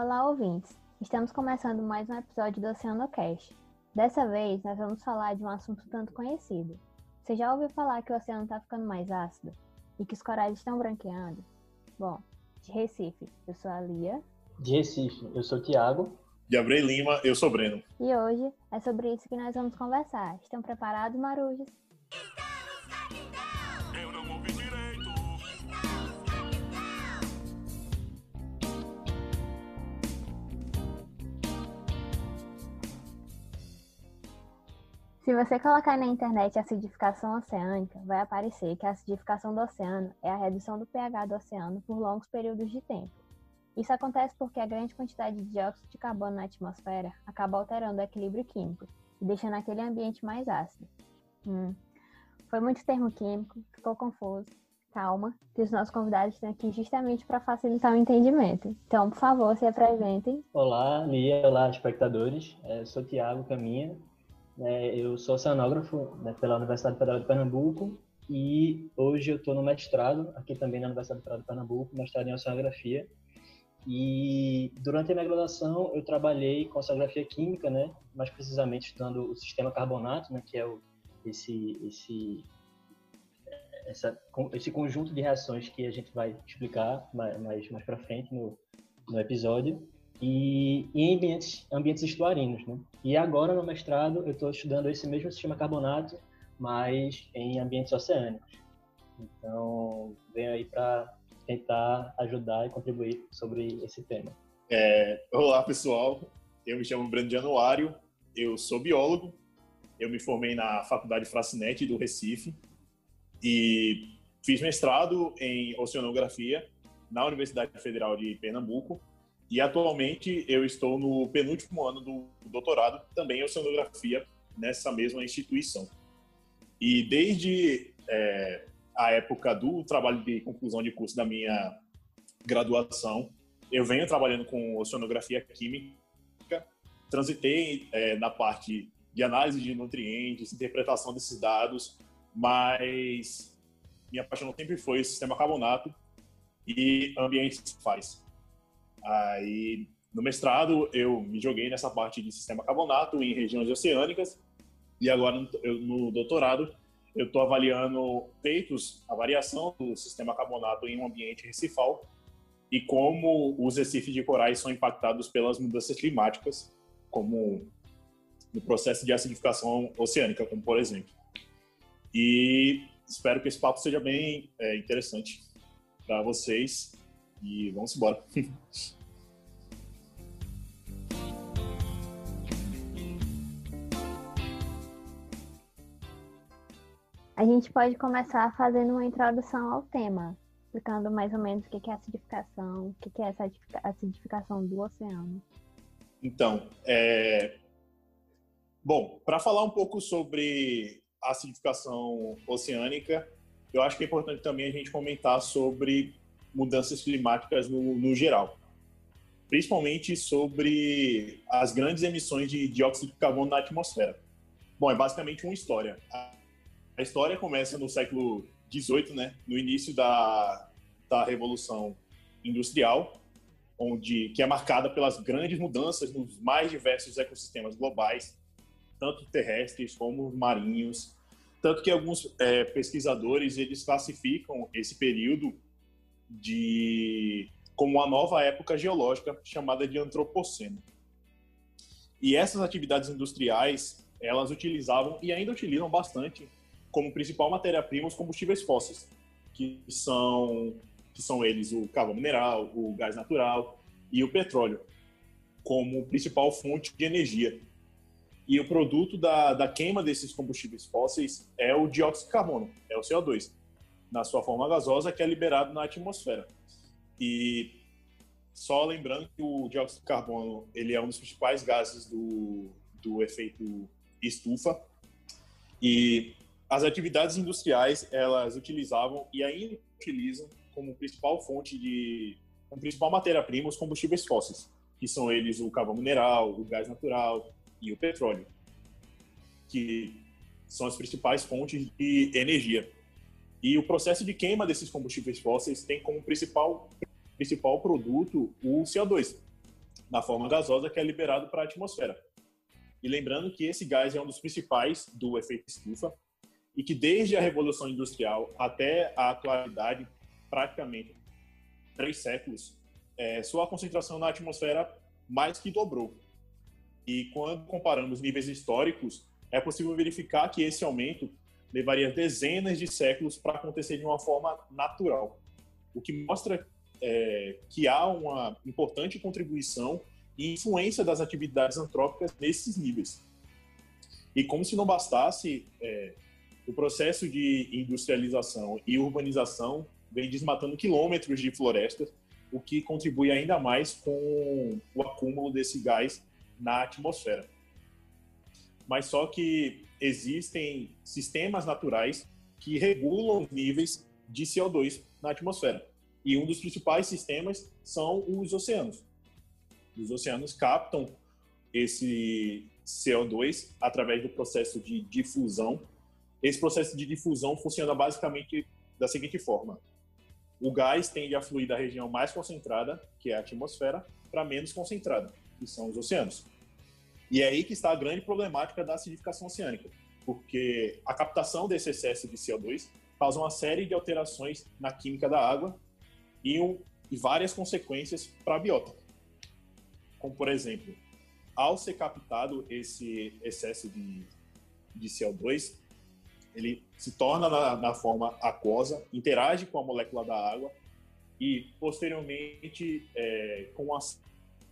Olá, ouvintes! Estamos começando mais um episódio do OceanoCast. Dessa vez, nós vamos falar de um assunto tanto conhecido. Você já ouviu falar que o oceano está ficando mais ácido e que os corais estão branqueando? Bom, de Recife, eu sou a Lia. De Recife, eu sou o Tiago. De Abreu Lima, eu sou Breno. E hoje é sobre isso que nós vamos conversar. Estão preparados, Marujas? Se você colocar na internet acidificação oceânica, vai aparecer que a acidificação do oceano é a redução do pH do oceano por longos períodos de tempo. Isso acontece porque a grande quantidade de dióxido de carbono na atmosfera acaba alterando o equilíbrio químico e deixando aquele ambiente mais ácido. Hum. Foi muito termo químico, ficou confuso. Calma, que os nossos convidados estão aqui justamente para facilitar o entendimento. Então, por favor, se apresentem. Olá, Lia, olá, espectadores. É, sou Tiago Caminha, né, eu sou oceanógrafo né, pela Universidade Federal de Pernambuco e hoje eu estou no mestrado, aqui também na Universidade Federal de Pernambuco, mestrado em oceanografia. E durante a minha graduação eu trabalhei com oceanografia química, né, mais precisamente estudando o sistema carbonato, né, que é o, esse, esse, essa, esse conjunto de reações que a gente vai explicar mais, mais, para frente no, no episódio e, e em ambientes, ambientes estuarinos, né? E agora no mestrado eu estou estudando esse mesmo sistema carbonato, mas em ambientes oceânicos. Então venho aí para tentar ajudar e contribuir sobre esse tema. É, olá, pessoal. Eu me chamo Breno Januário, eu sou biólogo. Eu me formei na Faculdade Fracinete do Recife e fiz mestrado em oceanografia na Universidade Federal de Pernambuco. E atualmente eu estou no penúltimo ano do doutorado, também oceanografia, nessa mesma instituição. E desde é, a época do trabalho de conclusão de curso da minha graduação, eu venho trabalhando com oceanografia química, transitei é, na parte de análise de nutrientes, interpretação desses dados, mas minha paixão sempre foi o sistema carbonato e ambientes faz. Aí, no mestrado, eu me joguei nessa parte de sistema carbonato em regiões oceânicas e agora eu, no doutorado eu estou avaliando feitos a variação do sistema carbonato em um ambiente recifal e como os recifes de corais são impactados pelas mudanças climáticas, como no processo de acidificação oceânica, como por exemplo. E espero que esse papo seja bem é, interessante para vocês e vamos embora. A gente pode começar fazendo uma introdução ao tema, explicando mais ou menos o que é acidificação, o que é essa acidificação do oceano. Então, é... bom, para falar um pouco sobre a acidificação oceânica, eu acho que é importante também a gente comentar sobre mudanças climáticas no, no geral, principalmente sobre as grandes emissões de dióxido de carbono na atmosfera. Bom, é basicamente uma história. A história começa no século XVIII, né, no início da, da Revolução Industrial, onde que é marcada pelas grandes mudanças nos mais diversos ecossistemas globais, tanto terrestres como marinhos, tanto que alguns é, pesquisadores eles classificam esse período de como uma nova época geológica chamada de antropoceno. E essas atividades industriais elas utilizavam e ainda utilizam bastante como principal matéria-prima os combustíveis fósseis, que são que são eles o carvão mineral, o gás natural e o petróleo, como principal fonte de energia. E o produto da, da queima desses combustíveis fósseis é o dióxido de carbono, é o CO2, na sua forma gasosa, que é liberado na atmosfera. E só lembrando que o dióxido de carbono ele é um dos principais gases do, do efeito estufa. E as atividades industriais elas utilizavam e ainda utilizam como principal fonte de como principal matéria-prima os combustíveis fósseis, que são eles o carvão mineral, o gás natural e o petróleo, que são as principais fontes de energia. E o processo de queima desses combustíveis fósseis tem como principal principal produto o CO2, na forma gasosa que é liberado para a atmosfera. E lembrando que esse gás é um dos principais do efeito estufa e que desde a Revolução Industrial até a atualidade, praticamente três séculos, é, sua concentração na atmosfera mais que dobrou. E quando comparamos níveis históricos, é possível verificar que esse aumento levaria dezenas de séculos para acontecer de uma forma natural, o que mostra é, que há uma importante contribuição e influência das atividades antrópicas nesses níveis. E como se não bastasse, é, o processo de industrialização e urbanização vem desmatando quilômetros de florestas, o que contribui ainda mais com o acúmulo desse gás na atmosfera. Mas só que existem sistemas naturais que regulam níveis de CO2 na atmosfera. E um dos principais sistemas são os oceanos. Os oceanos captam esse CO2 através do processo de difusão. Esse processo de difusão funciona basicamente da seguinte forma: o gás tende a fluir da região mais concentrada, que é a atmosfera, para menos concentrada, que são os oceanos. E é aí que está a grande problemática da acidificação oceânica, porque a captação desse excesso de CO2 causa uma série de alterações na química da água e, um, e várias consequências para a biota. Como, por exemplo, ao ser captado esse excesso de, de CO2, ele se torna na, na, forma aquosa, interage com a molécula da água e, posteriormente, é, com uma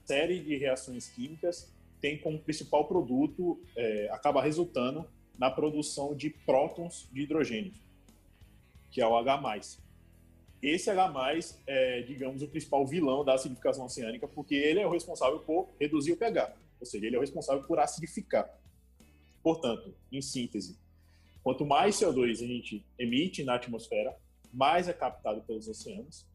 série de reações químicas, tem como principal produto, é, acaba resultando na produção de prótons de hidrogênio, que é o H+. Esse H+, é, digamos, o principal vilão da acidificação oceânica, porque ele é o responsável por reduzir o pH, ou seja, ele é o responsável por acidificar. Portanto, em síntese, quanto mais CO2 a gente emite na atmosfera, mais é captado pelos oceanos,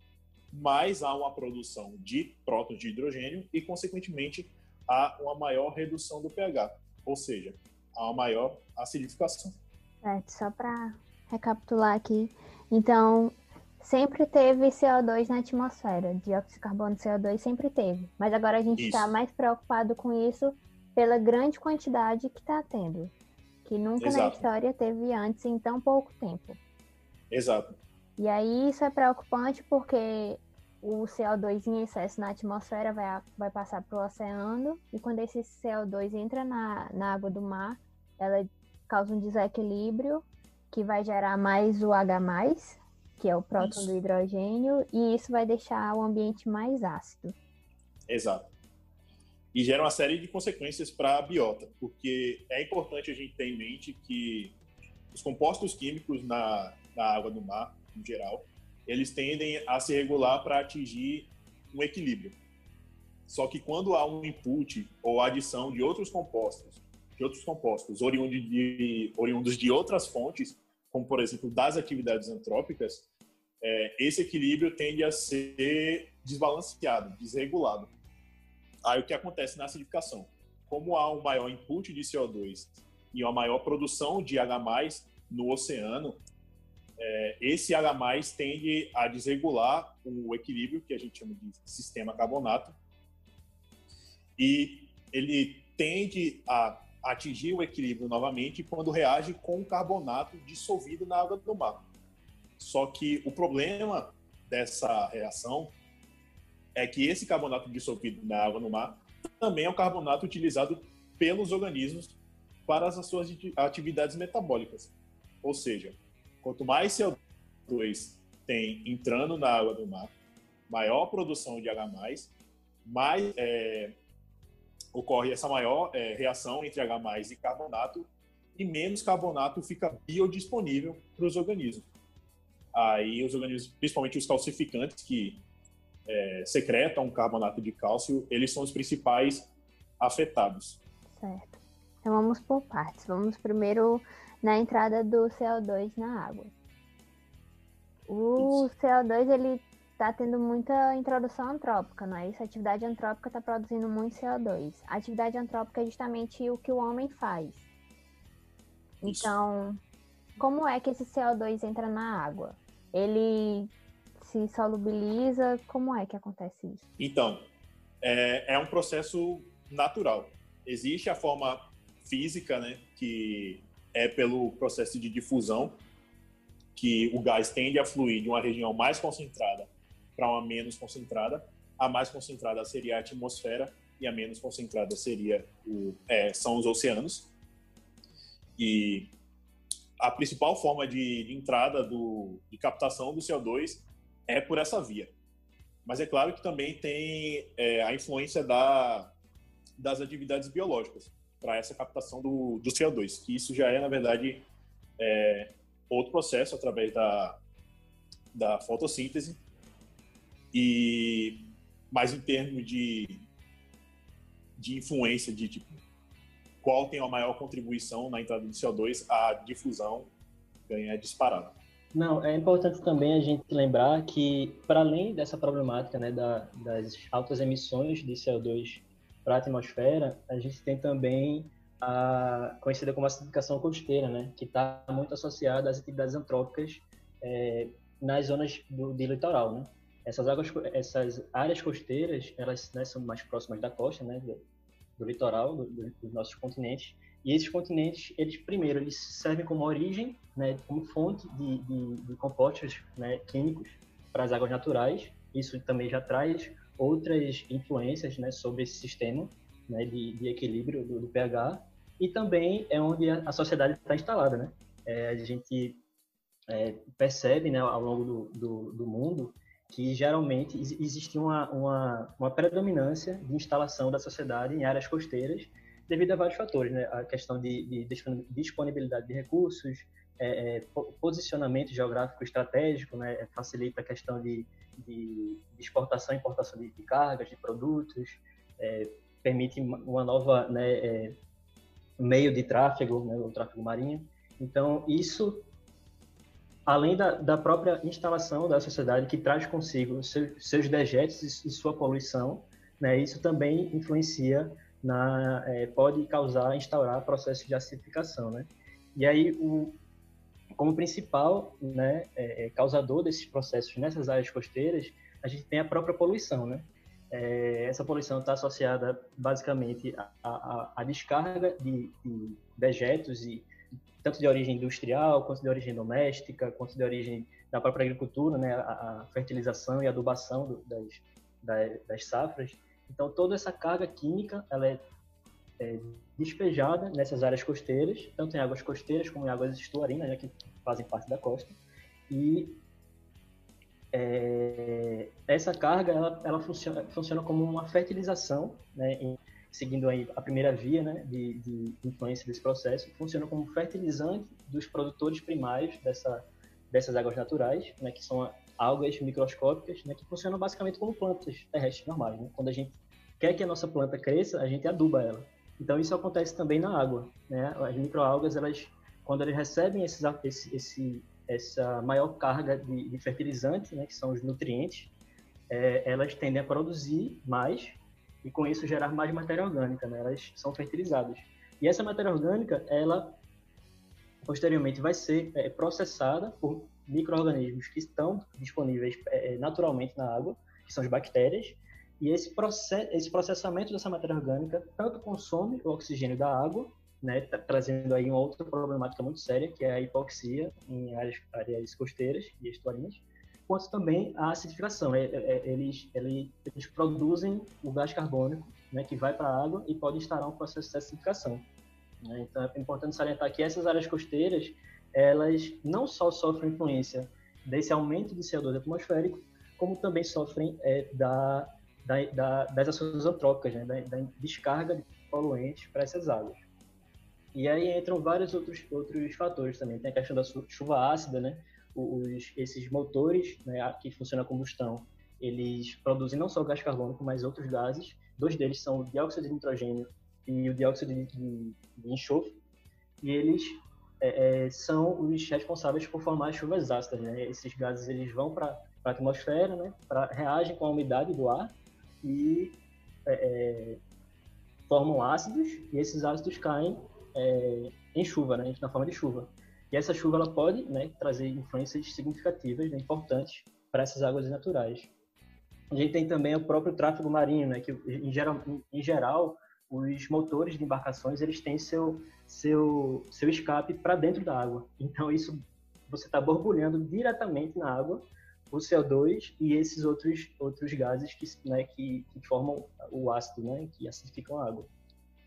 mais há uma produção de prótons de hidrogênio e, consequentemente, há uma maior redução do pH, ou seja, há uma maior acidificação. É, só para recapitular aqui, então sempre teve CO2 na atmosfera, dióxido de carbono CO2 sempre teve, mas agora a gente está mais preocupado com isso pela grande quantidade que está tendo, que nunca Exato. na história teve antes em tão pouco tempo. Exato. E aí isso é preocupante porque o CO2 em excesso na atmosfera vai, vai passar para o oceano, e quando esse CO2 entra na, na água do mar, ela causa um desequilíbrio que vai gerar mais o H+, que é o próton isso. do hidrogênio, e isso vai deixar o ambiente mais ácido. Exato. E gera uma série de consequências para a biota, porque é importante a gente ter em mente que os compostos químicos na, na água do mar, em geral, eles tendem a se regular para atingir um equilíbrio. Só que quando há um input ou adição de outros compostos, de outros compostos oriundos de, oriundos de outras fontes, como por exemplo das atividades antrópicas, é, esse equilíbrio tende a ser desbalanceado, desregulado. Aí o que acontece na acidificação? Como há um maior input de CO2 e uma maior produção de H+, no oceano, é, esse H+, tende a desregular o equilíbrio, que a gente chama de sistema carbonato, e ele tende a atingir o equilíbrio novamente quando reage com o carbonato dissolvido na água do mar. Só que o problema dessa reação é que esse carbonato dissolvido na água no mar também é um carbonato utilizado pelos organismos para as suas atividades metabólicas. Ou seja, Quanto mais CO2 tem entrando na água do mar, maior produção de H+, mais é, ocorre essa maior é, reação entre H+, e carbonato, e menos carbonato fica biodisponível para os organismos. Aí os organismos, principalmente os calcificantes, que é, secretam carbonato de cálcio, eles são os principais afetados. Certo. Então vamos por partes. Vamos primeiro na entrada do CO2 na água. O isso. CO2 ele está tendo muita introdução antrópica, não é isso? A atividade antrópica está produzindo muito CO2. A atividade antrópica é justamente o que o homem faz. Então, como é que esse CO2 entra na água? Ele se solubiliza? Como é que acontece isso? Então, é, é um processo natural. Existe a forma física, né, que é pelo processo de difusão, que o gás tende a fluir de uma região mais concentrada para uma menos concentrada. A mais concentrada seria a atmosfera e a menos concentrada seria o, é, são os oceanos. E a principal forma de, de entrada do, de captação do CO2 é por essa via. Mas é claro que também tem é, a influência da, das atividades biológicas para essa captação do, do, CO2, que isso já é, na verdade, é, outro processo através da, da fotossíntese. E, mais em termos de, de influência, de tipo, qual tem a maior contribuição na entrada do CO2, a difusão ganha disparada. Não, é importante também a gente lembrar que, para além dessa problemática né, da, das altas emissões de CO2 para a atmosfera, a gente tem também a conhecida como acidificação costeira, né, que está muito associada às atividades antrópicas é, nas zonas do, do litoral. Né? Essas, águas, essas áreas costeiras, elas né, são mais próximas da costa, né, do, do litoral, do, dos nossos continentes, e esses continentes, eles primeiro, eles servem como origem, né, como fonte de, de, de compostos né, químicos para as águas naturais. Isso também já traz outras influências né, sobre esse sistema né, de, de, equilíbrio do, do, pH. E também é onde a, a sociedade está instalada. Né? É, a gente é, percebe né, ao longo do, do, do mundo que geralmente existe uma, uma, uma predominância de instalação da sociedade em áreas costeiras devido a vários fatores, né? A questão de, de disponibilidade de recursos, é, é, posicionamento geográfico estratégico, né? É, facilita a questão de, de, de exportação e importação de, de, cargas, de produtos, é, permite uma nova né, é, meio de tráfego, né, o tráfego marinho. Então, isso, além da, da própria instalação da sociedade, que traz consigo seus, seus dejetos e sua poluição, né, isso também influencia na, é, pode causar, instaurar processos de acidificação, né? E aí, o, como principal né, é, é, causador desses processos nessas áreas costeiras, a gente tem a própria poluição, né? É, essa poluição está associada basicamente à, descarga de, de, dejetos, e, tanto de origem industrial, quanto de origem doméstica, quanto de origem da própria agricultura, né? a, a fertilização e adubação do, das, das, das safras. Então, toda essa carga química ela é, é, despejada nessas áreas costeiras, tanto em águas costeiras como em águas estuarinas, né, que fazem parte da costa. E é, essa carga ela, ela funciona, funciona como uma fertilização, né, em, seguindo aí a primeira via né, de, de influência desse processo, funciona como fertilizante dos produtores primários dessa, dessas águas naturais, né, que são algas microscópicas, né, que funcionam basicamente como plantas terrestres normais. Né? Quando a gente quer que a nossa planta cresça, a gente aduba ela. Então isso acontece também na água. Né? As microalgas, elas, quando elas recebem esses, esse, esse, essa maior carga de, de fertilizante, né, que são os nutrientes, é, elas tendem a produzir mais e com isso gerar mais matéria orgânica. Né? Elas são fertilizadas. E essa matéria orgânica, ela posteriormente vai ser é, processada por micro-organismos que estão disponíveis é, naturalmente na água, que são as bactérias, e esse, process, esse processamento dessa matéria orgânica tanto consome o oxigênio da água, né, trazendo aí uma outra problemática muito séria, que é a hipoxia em áreas, áreas costeiras e estuarinas, quanto também a acidificação. É, é, eles, eles, eles, produzem o gás carbônico, né, que vai para a água e pode instalar um processo de acidificação. Né? Então, é importante salientar que essas áreas costeiras elas não só sofrem influência desse aumento de CO2 atmosférico, como também sofrem é, da, da, da, das ações antrópicas, né, da, da, descarga de poluentes para essas águas. E aí entram vários outros, outros fatores também. Tem a questão da chuva ácida, né? Os, esses motores né, que funcionam a combustão, eles produzem não só gás carbônico, mas outros gases. Dois deles são o dióxido de nitrogênio e o dióxido de, de, de enxofre. E eles é, é, são os responsáveis por formar chuvas ácidas. Né? Esses gases eles vão para a atmosfera, né? pra, reagem com a umidade do ar e é, é, formam ácidos, e esses ácidos caem é, em chuva, né? na forma de chuva. E essa chuva ela pode né, trazer influências significativas, né, importantes para essas águas naturais. A gente tem também o próprio tráfego marinho, né, que em geral, em geral os motores de embarcações eles têm seu seu seu escape para dentro da água. Então isso você está borbulhando diretamente na água o CO2 e esses outros outros gases que, né, que, que formam o ácido, né, que acidificam a água.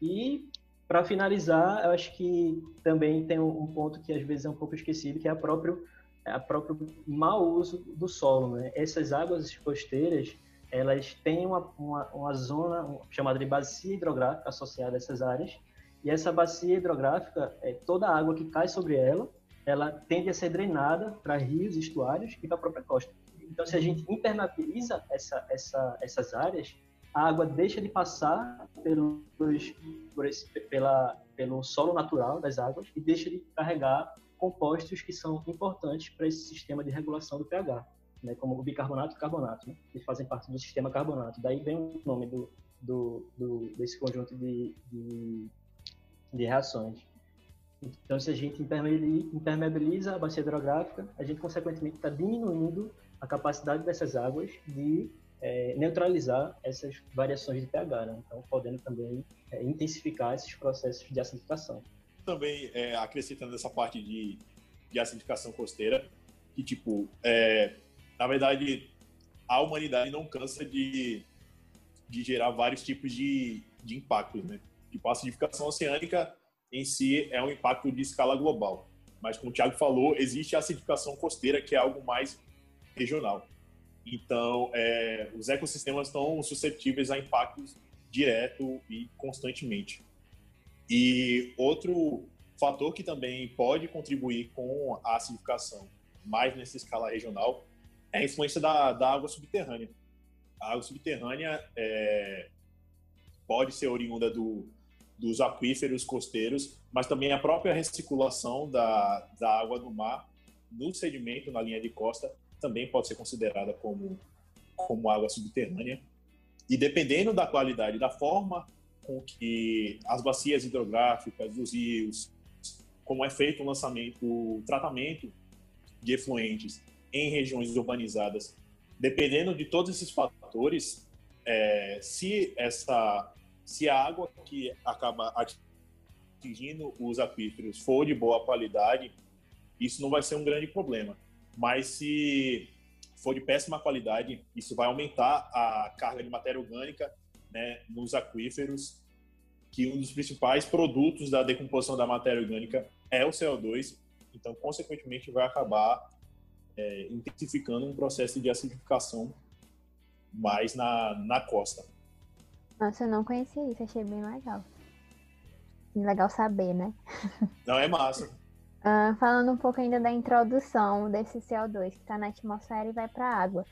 E para finalizar, eu acho que também tem um ponto que às vezes é um pouco esquecido, que é a próprio a próprio mau uso do solo, né? Essas águas costeiras, elas têm uma, uma, uma zona chamada de bacia hidrográfica associada a essas áreas, e essa bacia hidrográfica, é, toda a água que cai sobre ela, ela tende a ser drenada para rios, estuários e para a própria costa. Então, se a gente impermeabiliza essa, essa, essas áreas, a água deixa de passar pelos, por esse, pela, pelo solo natural das águas e deixa de carregar compostos que são importantes para esse sistema de regulação do pH, né, como o bicarbonato e o carbonato, né, que fazem parte do sistema carbonato. Daí vem o nome do, do, do desse conjunto de, de, de reações. Então, se a gente impermeabiliza a bacia hidrográfica, a gente, consequentemente, está diminuindo a capacidade dessas águas de é, neutralizar essas variações de pH, né? então podendo também é, intensificar esses processos de acidificação. Também é, acrescentando essa parte de, de acidificação costeira, que tipo, é, na verdade, a humanidade não cansa de, de gerar vários tipos de, de impactos, né? Tipo, a acidificação oceânica em si é um impacto de escala global, mas como o Thiago falou, existe a acidificação costeira que é algo mais regional. Então, é, os ecossistemas estão suscetíveis a impactos direto e constantemente. E outro fator que também pode contribuir com a acidificação, mais nessa escala regional, é a influência da, da água subterrânea. A água subterrânea é, pode ser oriunda do, dos aquíferos costeiros, mas também a própria recirculação da, da água do mar no sedimento, na linha de costa, também pode ser considerada como, como água subterrânea. E dependendo da qualidade, da forma com que as bacias hidrográficas, os rios, como é feito o lançamento, o tratamento de efluentes em regiões urbanizadas, dependendo de todos esses fatores, é, se essa se a água que acaba atingindo os aquíferos for de boa qualidade, isso não vai ser um grande problema mas se for de péssima qualidade, isso vai aumentar a carga de matéria orgânica né, nos aquíferos, que um dos principais produtos da decomposição da matéria orgânica é o CO2, então, consequentemente, vai acabar é, intensificando um processo de acidificação mais na, na costa. Nossa, eu não conhecia isso, achei bem legal. Legal saber, né? Não, é massa. Uh, falando um pouco ainda da introdução desse CO2 que está na atmosfera e vai para a água.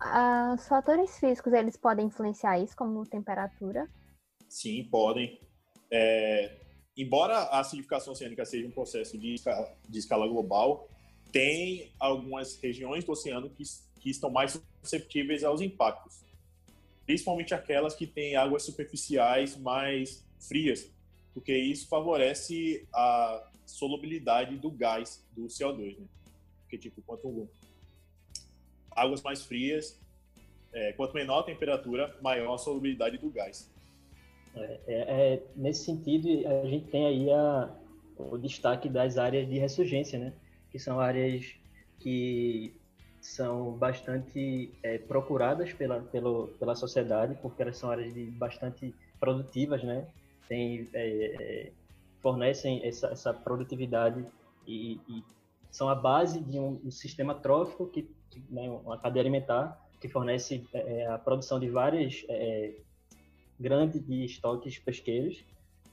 Uh, os fatores físicos, eles podem influenciar isso, como temperatura? Sim, podem. É, embora a acidificação oceânica seja um processo de escala, de escala global, tem algumas regiões do oceano que, que estão mais susceptíveis aos impactos. Principalmente aquelas que têm águas superficiais mais frias, porque isso favorece a solubilidade do gás do CO2, né? Porque, tipo, quanto águas mais frias, é, quanto menor a temperatura, maior a solubilidade do gás. É, é, é, nesse sentido, a gente tem aí a, o destaque das áreas de ressurgência, né? Que são áreas que são bastante é, procuradas pela, pela, pela sociedade, porque elas são áreas de bastante produtivas, né? Tem é, é fornecem essa, essa produtividade e, e, são a base de um, um sistema trófico, que, que né, uma cadeia alimentar, que fornece é, é a produção de várias é, grandes de estoques pesqueiros.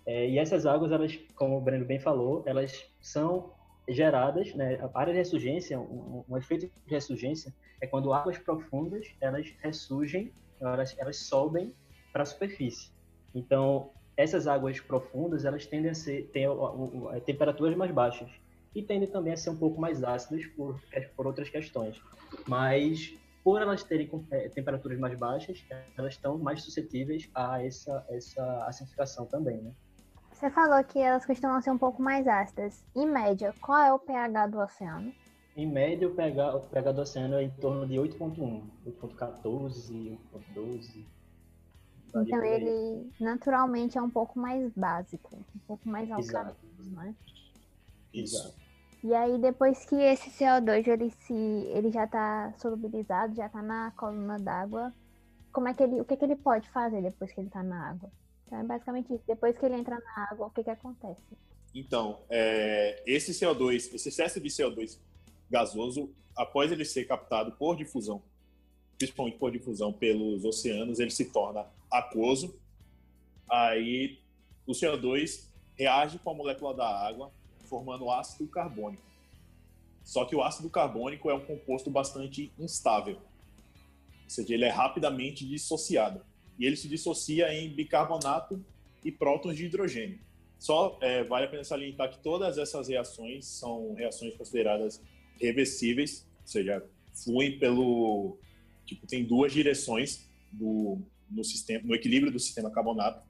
É, e essas águas, elas, como o Breno bem falou, elas são geradas, né, a área de ressurgência, um, um, efeito de ressurgência é quando águas profundas elas ressurgem, elas, elas sobem para a superfície. Então, essas águas profundas elas tendem a ser ter temperaturas mais baixas e tendem também a ser um pouco mais ácidas por, por outras questões. Mas por elas terem é, temperaturas mais baixas, elas estão mais suscetíveis a essa, essa acidificação também, né? Você falou que elas costumam ser um pouco mais ácidas. Em média, qual é o pH do oceano? Em média, o pH, o pH do oceano é em torno de 8.1, 8.14, 8.12. Então ele naturalmente é um pouco mais básico, um pouco mais alcalino, né? Isso. E aí depois que esse CO2 ele se ele já está solubilizado, já está na coluna d'água, como é que ele, o que, que ele pode fazer depois que ele está na água? Então é basicamente isso. Depois que ele entra na água, o que que acontece? Então, é, esse CO2, esse excesso de CO2 gasoso, após ele ser captado por difusão, principalmente por difusão pelos oceanos, ele se torna aquoso. Aí o CO2 reage com a molécula da água, formando ácido carbônico. Só que o ácido carbônico é um composto bastante instável, ou seja, ele é rapidamente dissociado. E ele se dissocia em bicarbonato e prótons de hidrogênio. Só é, vale a pena salientar que todas essas reações são reações consideradas reversíveis, ou seja, fluem pelo tipo tem duas direções do no sistema, no equilíbrio do sistema carbonato.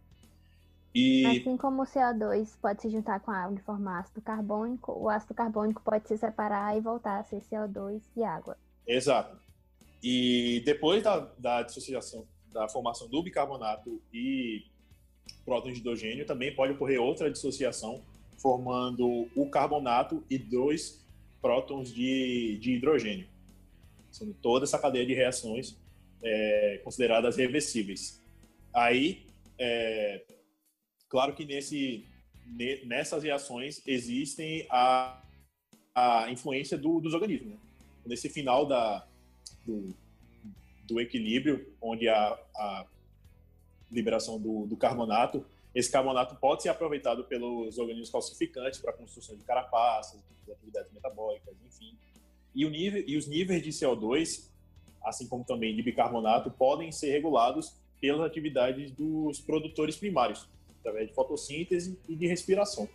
E Assim como o CO2 pode se juntar com a água e formar ácido carbônico, o ácido carbônico pode se separar e voltar a ser CO2 e água. exato. E depois da, da dissociação, da formação do bicarbonato e prótons de hidrogênio, também pode ocorrer outra dissociação, formando o carbonato e dois prótons de, de hidrogênio. Sendo toda essa cadeia de reações é, consideradas reversíveis. Aí, é, claro que nesse, ne- nessas reações existem a, a influência do- dos organismos. Né? Nesse final da, do, do equilíbrio, onde a, a liberação do, do carbonato, esse carbonato pode ser aproveitado pelos organismos calcificantes para a construção de carapaças, de atividades metabólicas, enfim. E, nível, e os níveis de CO2, assim como também de bicarbonato, podem ser regulados pelas atividades dos produtores primários, através de fotossíntese e de respiração.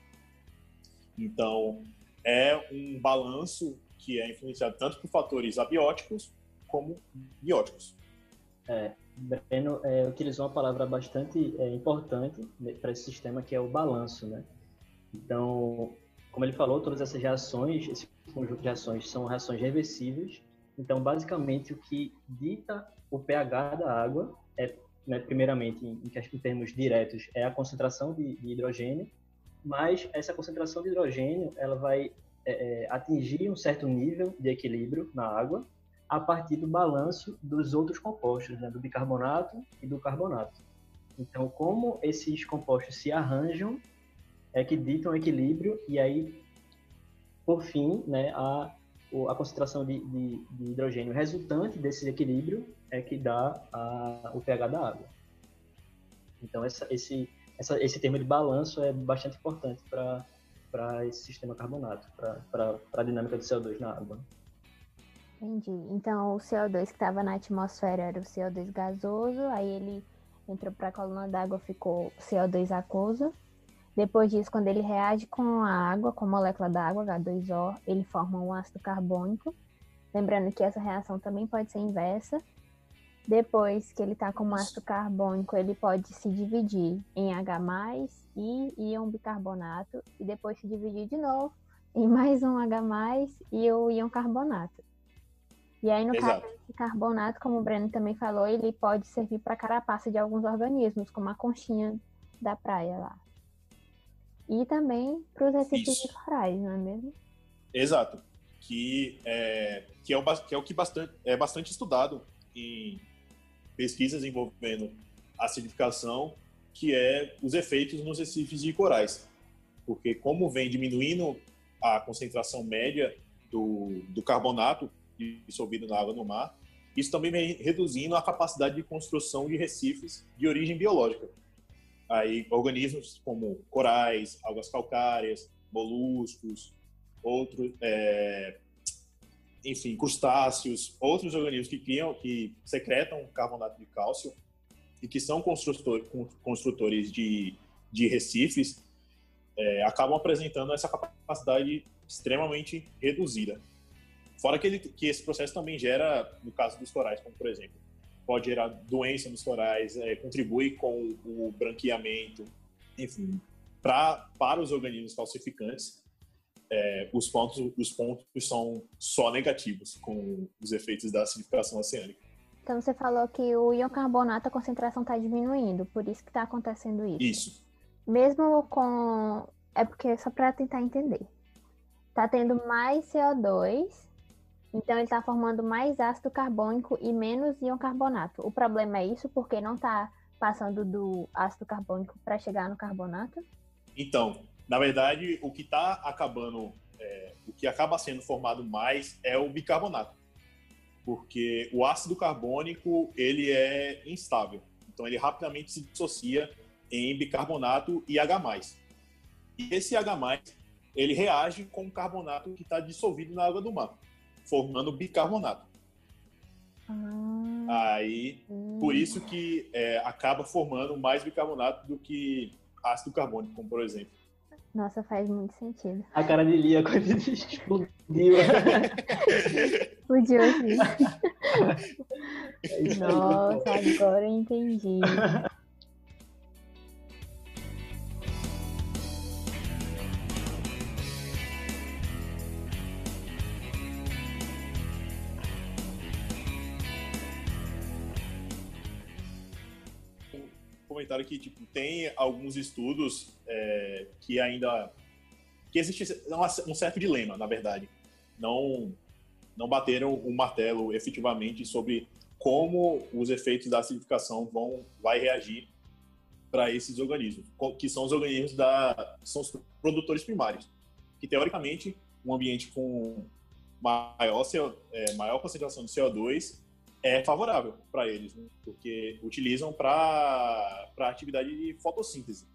Então, é um balanço que é influenciado tanto por fatores abióticos como bióticos. É, Breno é, utilizou uma palavra bastante é, importante para esse sistema, que é o balanço, né? Então, como ele falou, todas essas reações, esse conjunto de reações são reações reversíveis. Então, basicamente, o que dita o pH da água é, né, primeiramente, em, em termos diretos, é a concentração de, de hidrogênio, mas essa concentração de hidrogênio ela vai é, atingir um certo nível de equilíbrio na água a partir do balanço dos outros compostos, né, do bicarbonato e do carbonato. Então, como esses compostos se arranjam, é que ditam o equilíbrio e aí, por fim, né, a, a concentração de, de, de hidrogênio resultante desse equilíbrio é que dá a, o pH da água. Então, essa, esse, essa, esse termo de balanço é bastante importante para esse sistema carbonato, para a dinâmica do CO2 na água. Entendi. Então, o CO2 que estava na atmosfera era o CO2 gasoso, aí ele entrou para a coluna d'água, ficou CO2 aquoso. Depois disso, quando ele reage com a água, com a molécula da água, H2O, ele forma um ácido carbônico. Lembrando que essa reação também pode ser inversa. Depois que ele está com um ácido carbônico, ele pode se dividir em H+, e íon bicarbonato, e depois se dividir de novo em mais um H+, e o íon carbonato. E aí, no Exato. caso desse carbonato, como o Breno também falou, ele pode servir para carapaça de alguns organismos, como a conchinha da praia lá. E também para os recifes de corais, não é mesmo? Exato. Que é, que é, o, que é o que bastante, é bastante estudado em pesquisas envolvendo acidificação, que é os efeitos nos recifes de corais. Porque como vem diminuindo a concentração média do, do carbonato dissolvido na água no mar, isso também vem reduzindo a capacidade de construção de recifes de origem biológica. Aí, organismos como corais, algas calcárias, moluscos, outros, é, enfim, crustáceos, outros organismos que criam, que secretam carbonato de cálcio e que são construtor, construtores de, de recifes, é, acabam apresentando essa capacidade extremamente reduzida. Fora que, ele, que esse processo também gera, no caso dos corais, como por exemplo, pode gerar doença nos corais, é, contribui com o branqueamento, enfim, pra, para os organismos calcificantes. é, os, pontos, os pontos são só negativos com os efeitos da acidificação oceânica. Então você falou que o íon carbonato, a concentração está diminuindo, por isso que está acontecendo isso. Isso. Mesmo com. É porque só para tentar entender. Tá tendo mais CO2, então ele está formando mais ácido carbônico e menos íon carbonato. O problema é isso, porque não está passando do ácido carbônico para chegar no carbonato? Então, na verdade, o que está acabando, é, o que acaba sendo formado mais é o bicarbonato, porque o ácido carbônico ele é instável, então ele rapidamente se dissocia em bicarbonato e H+. E esse H+, ele reage com o carbonato que está dissolvido na água do mar, formando bicarbonato. Ah, Aí, hum. por isso que é, acaba formando mais bicarbonato do que ácido carbônico, como por exemplo. Nossa, faz muito sentido. A cara de Lia quando ele explodiu. Explodiu aí. Nossa, agora eu entendi. Que tipo tem alguns estudos é, que ainda que existe um certo dilema, na verdade, não não bateram o martelo efetivamente sobre como os efeitos da acidificação vão vai reagir para esses organismos, que são os organismos da são os produtores primários, que teoricamente um ambiente com maior é, maior concentração de CO2 é favorável para eles, né? porque utilizam para atividade de fotossíntese.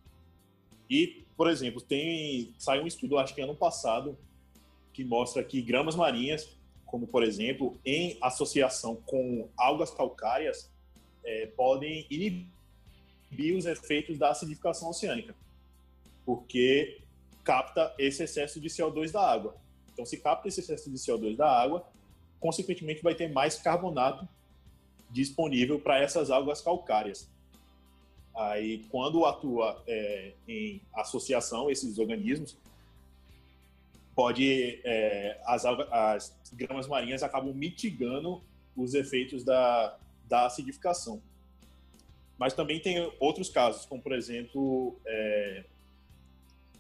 E, por exemplo, tem saiu um estudo, acho que ano passado, que mostra que gramas marinhas, como por exemplo, em associação com algas calcárias, eh, podem inibir os efeitos da acidificação oceânica, porque capta esse excesso de CO2 da água. Então, se capta esse excesso de CO2 da água, consequentemente vai ter mais carbonato disponível para essas algas calcárias. Aí, quando atua é, em associação esses organismos, pode é, as, as gramas marinhas acabam mitigando os efeitos da, da acidificação. Mas também tem outros casos, como por exemplo, é,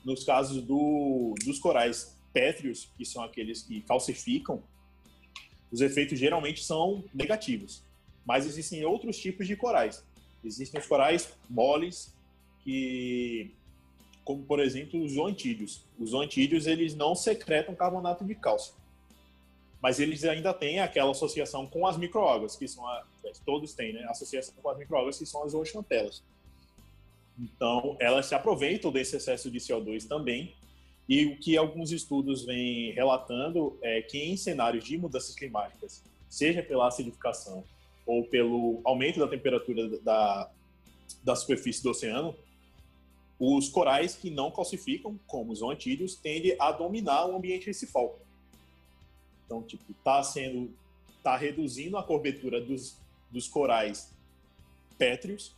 nos casos do, dos corais pétreos, que são aqueles que calcificam, os efeitos geralmente são negativos. Mas existem outros tipos de corais. Existem os corais moles, que, como por exemplo os zoantídeos. Os zoantídeos eles não secretam carbonato de cálcio, mas eles ainda têm aquela associação com as microalgas, que são a, todos têm, né? Associação com as microalgas que são as zooxantelas. Então elas se aproveitam desse excesso de CO2 também. E o que alguns estudos vêm relatando é que em cenários de mudanças climáticas, seja pela acidificação ou pelo aumento da temperatura da, da superfície do oceano, os corais que não calcificam, como os zoantídeos, tendem a dominar o ambiente recifal. Então, tipo, tá sendo, tá reduzindo a cobertura dos, dos corais pétreos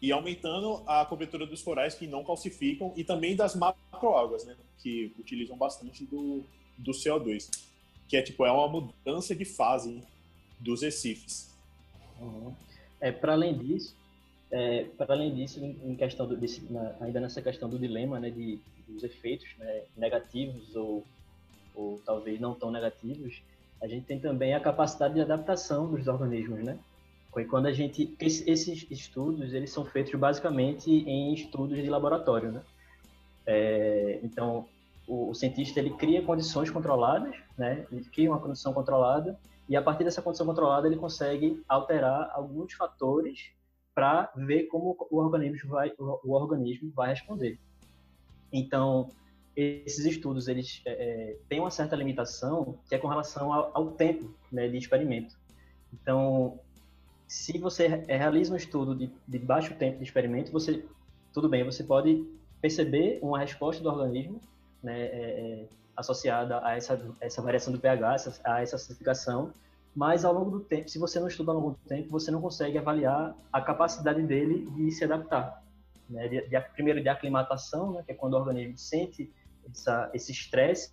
e aumentando a cobertura dos corais que não calcificam e também das macroalgas, né, que utilizam bastante do, do CO2, que é tipo é uma mudança de fase dos recifes. Uhum. É, para além disso, é, para além disso, em, questão do, desse, na, ainda nessa questão do dilema, né, de dos efeitos né, negativos ou, ou talvez não tão negativos, a gente tem também a capacidade de adaptação dos organismos, né? Foi quando a gente esse- esses estudos eles são feitos basicamente em estudos de laboratório, né? É, então o, o cientista ele cria condições controladas, né? Ele cria uma condição controlada e a partir dessa condição controlada ele consegue alterar alguns fatores para ver como o organismo vai o, o organismo vai responder. Então esses estudos eles é, é, têm uma certa limitação que é com relação ao, ao tempo né, de experimento. Então se você re- realiza um estudo de, de baixo tempo de experimento, você tudo bem, você pode perceber uma resposta do organismo né, é, é, associada a essa, essa variação do pH, essa, a essa acidificação, mas ao longo do tempo, se você não estuda ao longo do tempo, você não consegue avaliar a capacidade dele de se adaptar. Né? De, de- primeiro, de aclimatação, né, que é quando o organismo sente essa, esse estresse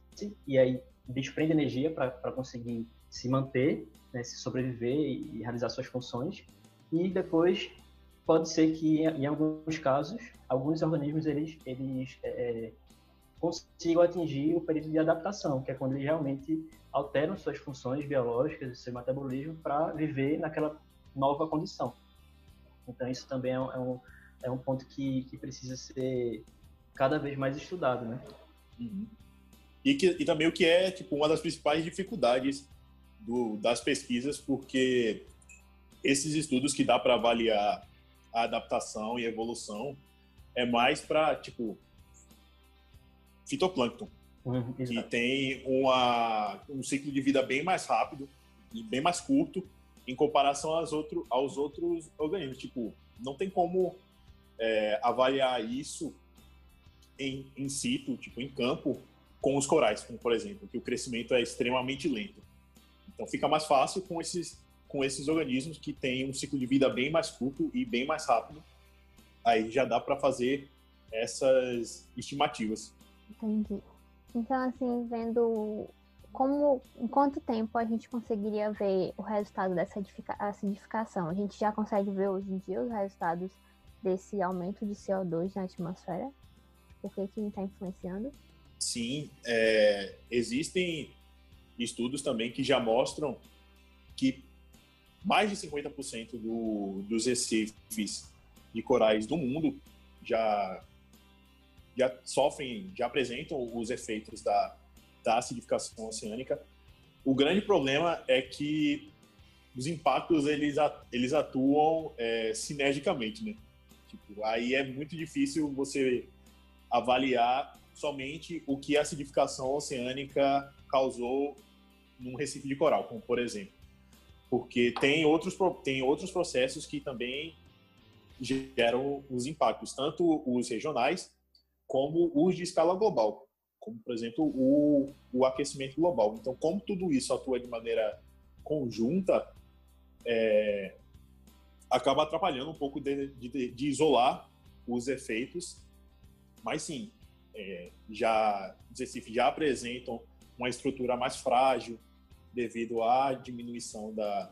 e aí desprende energia para conseguir se manter, né, se sobreviver e, realizar suas funções. E depois pode ser que, em alguns casos, alguns organismos eles, eles é, consigam atingir o período de adaptação, que é quando eles realmente alteram suas funções biológicas seu metabolismo para viver naquela nova condição. Então, isso também é um, é um é ponto que, que precisa ser cada vez mais estudado, né? Uhum. E, que, e também o que é tipo uma das principais dificuldades do, das pesquisas, porque esses estudos que dá para avaliar a adaptação e evolução é mais para tipo fitoplâncton, uhum, que tem uma, um ciclo de vida bem mais rápido e bem mais curto em comparação aos, outro, aos outros organismos. Tipo, não tem como é, avaliar isso em, em situ, tipo, em campo, com os corais, como por exemplo, que o crescimento é extremamente lento. Então fica mais fácil com esses, com esses organismos que têm um ciclo de vida bem mais curto e bem mais rápido. Aí já dá para fazer essas estimativas. Entendi. Então, assim, vendo como, em quanto tempo a gente conseguiria ver o resultado dessa acidificação? A gente já consegue ver hoje em dia os resultados desse aumento de CO2 na atmosfera? O que que está influenciando? Sim, é, existem estudos também que já mostram que mais de 50% do, dos recifes de corais do mundo já, já sofrem, já apresentam os efeitos da, da acidificação oceânica. O grande problema é que os impactos eles, eles atuam é, sinergicamente, né? Tipo, aí é muito difícil você avaliar somente o que a acidificação oceânica causou num recife de coral, como por exemplo. Porque tem outros, tem outros processos que também geram os impactos, tanto os regionais como os de escala global, como por exemplo o, o aquecimento global. Então, como tudo isso atua de maneira conjunta, é, acaba atrapalhando um pouco de, de, de isolar os efeitos, mas sim, é, já os recifes já apresentam uma estrutura mais frágil devido à diminuição da,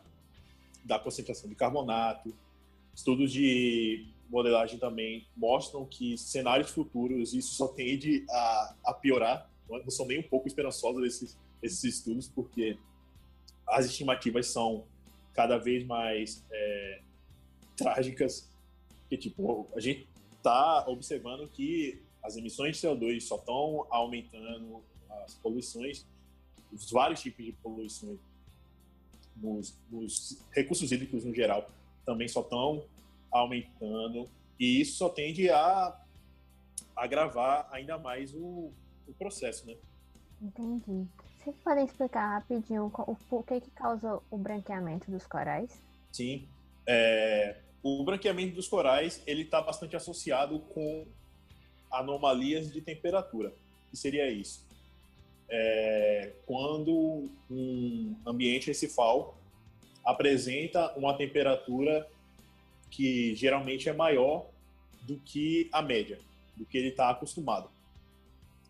da concentração de carbonato. Estudos de modelagem também mostram que cenários futuros isso só tende a, a piorar. Não são nem um pouco esperançosos esses, esses estudos, porque as estimativas são cada vez mais é, trágicas. Que tipo a gente está observando que as emissões de CO2 só estão aumentando, as poluições, os vários tipos de poluições nos, nos recursos hídricos no geral também só estão aumentando e isso só tende a agravar ainda mais o, o processo, né? Entendi. Vocês podem explicar rapidinho o porquê que causa o branqueamento dos corais? Sim. É, o branqueamento dos corais ele está bastante associado com anomalias de temperatura. O que seria isso? É, quando um ambiente recifal apresenta uma temperatura que geralmente é maior do que a média, do que ele está acostumado.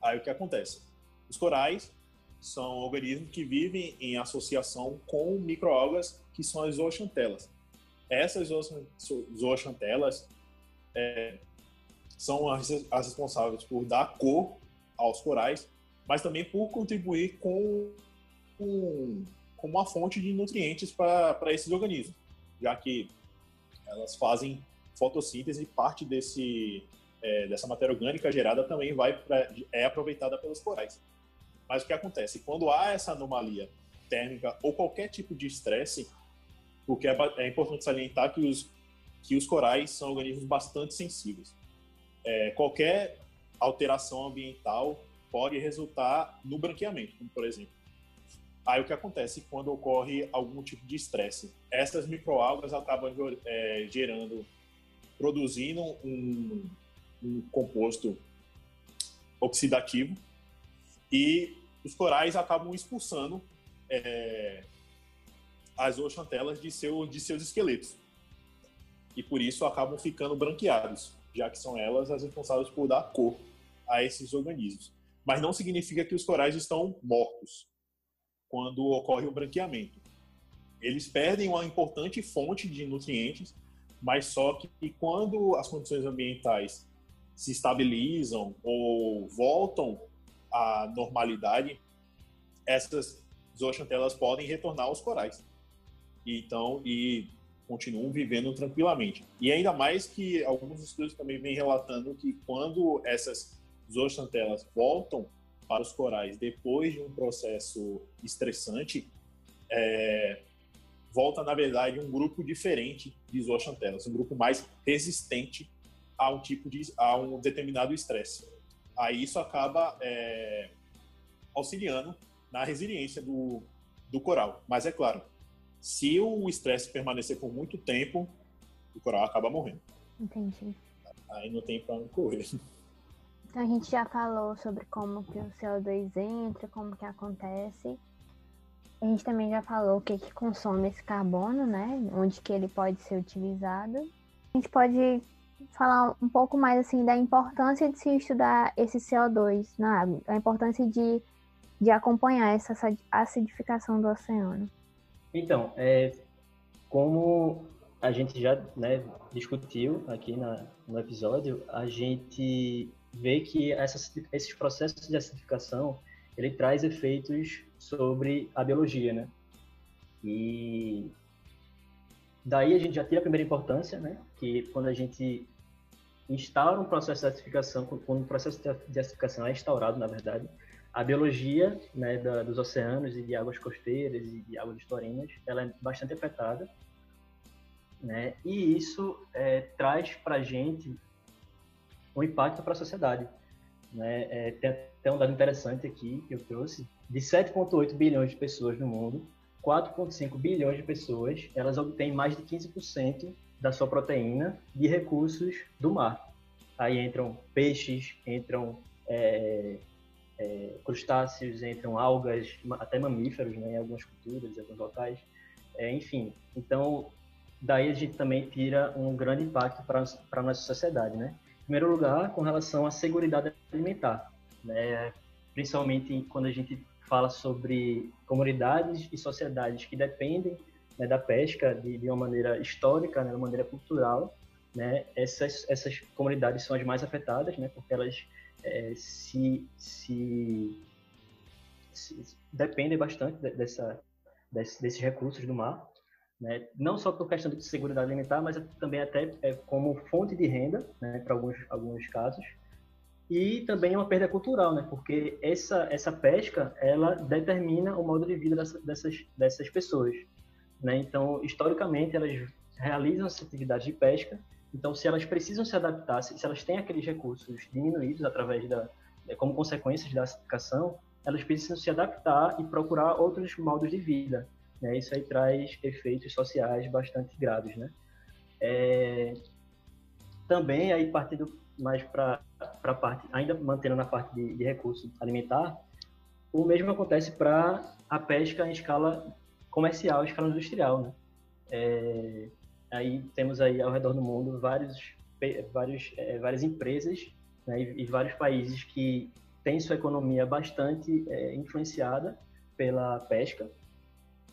Aí o que acontece? Os corais são organismos que vivem em associação com microalgas que são as zooxantelas. Essas zooxantelas é, são as, as responsáveis por dar cor aos corais, mas também por contribuir com, com, com uma fonte de nutrientes para esses organismos, já que elas fazem fotossíntese e parte desse, é, dessa matéria orgânica gerada também vai pra, é aproveitada pelos corais. Mas o que acontece? Quando há essa anomalia térmica ou qualquer tipo de estresse, porque é, é importante salientar que os, que os corais são organismos bastante sensíveis é, qualquer alteração ambiental pode resultar no branqueamento, como por exemplo. Aí o que acontece quando ocorre algum tipo de estresse? Essas microalgas acabam é, gerando, produzindo um, um composto oxidativo e os corais acabam expulsando é, as oxantelas de, seu, de seus esqueletos. E por isso acabam ficando branqueados já que são elas as responsáveis por dar cor a esses organismos. Mas não significa que os corais estão mortos quando ocorre o branqueamento. Eles perdem uma importante fonte de nutrientes, mas só que quando as condições ambientais se estabilizam ou voltam à normalidade, essas zooxantelas podem retornar aos corais. Então, e continuam vivendo tranquilamente. E ainda mais que alguns estudos também vêm relatando que quando essas zooxantelas voltam para os corais depois de um processo estressante, é, volta, na verdade, um grupo diferente de zooxantelas, um grupo mais resistente a um tipo de a um determinado estresse. Aí isso acaba é, auxiliando na resiliência do, do coral. Mas é claro, se o estresse permanecer por muito tempo, o coral acaba morrendo. Entendi. Aí não tem para onde correr. Então a gente já falou sobre como que o CO2 entra, como que acontece. A gente também já falou o que, que consome esse carbono, né? Onde que ele pode ser utilizado. A gente pode falar um pouco mais assim da importância de se estudar esse CO2 na água, a importância de, de acompanhar essa acidificação do oceano. Então, é, como a gente já né, discutiu aqui na, no episódio, a gente vê que essas, esses processos de acidificação ele traz efeitos sobre a biologia, né? E daí a gente já tira a primeira importância, né? Que quando a gente instaura um processo de acidificação, quando o processo de acidificação é instaurado, na verdade, a biologia né, da, dos oceanos e de águas costeiras e de águas litorâneas, ela é bastante afetada, né? E isso é, traz para a gente um impacto para a sociedade. Né? É, tem até um dado interessante aqui que eu trouxe, de 7,8 bilhões de pessoas no mundo, 4,5 bilhões de pessoas, elas obtêm mais de 15% da sua proteína de recursos do mar. Aí entram peixes, entram é, é, crustáceos, entram algas, até mamíferos, né, em algumas culturas, em alguns locais. É, enfim, então daí a gente também tira um grande impacto para a nossa sociedade, né? Em primeiro lugar, com relação à segurança alimentar, né? principalmente quando a gente fala sobre comunidades e sociedades que dependem né, da pesca de, de, uma maneira histórica, né, de uma maneira cultural, né? Essas, essas comunidades são as mais afetadas, né? Porque elas é, se, se, se, dependem bastante dessa, desse, desses recursos do mar, né? não só por questão de segurança alimentar, mas também até é, como fonte de renda, né? para alguns, alguns casos, e também uma perda cultural, né? porque essa, essa pesca ela determina o modo de vida dessa, dessas, dessas pessoas. Né? Então, historicamente, elas realizam essa atividade de pesca então, se elas precisam se adaptar, se, elas têm aqueles recursos diminuídos através da, né, como consequências da acidificação, elas precisam se adaptar e procurar outros modos de vida. Né? Isso aí traz efeitos sociais bastante graves, né? É... Também aí partindo mais para a parte, ainda mantendo na parte de, de recurso alimentar, o mesmo acontece para a pesca em escala comercial, em escala industrial, né? É, aí temos aí ao redor do mundo vários, vários, é, várias empresas né, e, e, vários países que têm sua economia bastante é, influenciada pela pesca.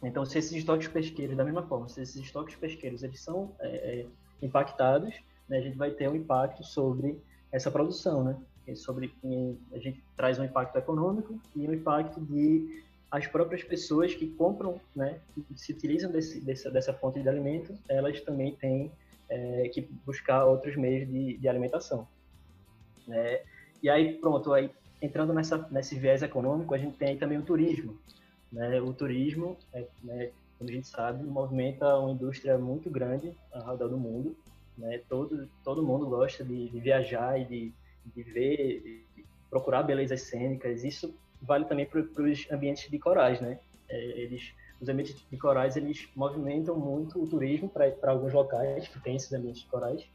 Então, se esses estoques pesqueiros, da mesma forma, se esses estoques pesqueiros eles são é, é impactados, né, a gente vai ter um impacto sobre essa produção, né? Sobre a gente traz um impacto econômico e um impacto de as próprias pessoas que compram, né, que se utilizam desse, dessa, dessa fonte de alimento, elas também têm é, que buscar outros meios de, de alimentação. Né? E aí, pronto, aí, entrando nessa, nesse viés econômico, a gente tem aí também o turismo. Né? O turismo, é, né, como a gente sabe, movimenta uma indústria muito grande ao redor do mundo. Né? Todo, todo mundo gosta de, de viajar e de, de ver, de procurar belezas cênicas. Isso vale também para os ambientes de corais, né? É, eles, os ambientes de corais eles movimentam muito o turismo para alguns locais que tem esses ambientes de corais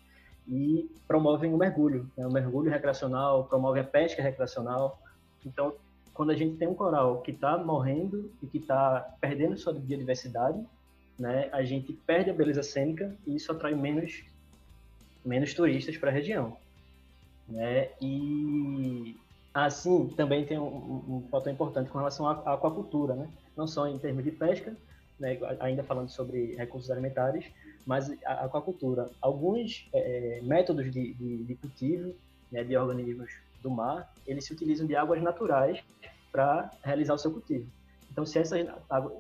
e promovem o mergulho, né? o mergulho recreacional, promovem a pesca recreacional. Então, quando a gente tem um coral que está morrendo e que está perdendo sua biodiversidade, né, a gente perde a beleza cênica e isso atrai menos menos turistas para a região, né? E Assim, também tem um, um, fator importante com relação à aquacultura, né? Não só em termos de pesca, né? ainda falando sobre recursos alimentares, mas a aquacultura. Alguns é, métodos de, de, de cultivo né, de organismos do mar, eles se utilizam de águas naturais para realizar o seu cultivo. Então, se essas águas,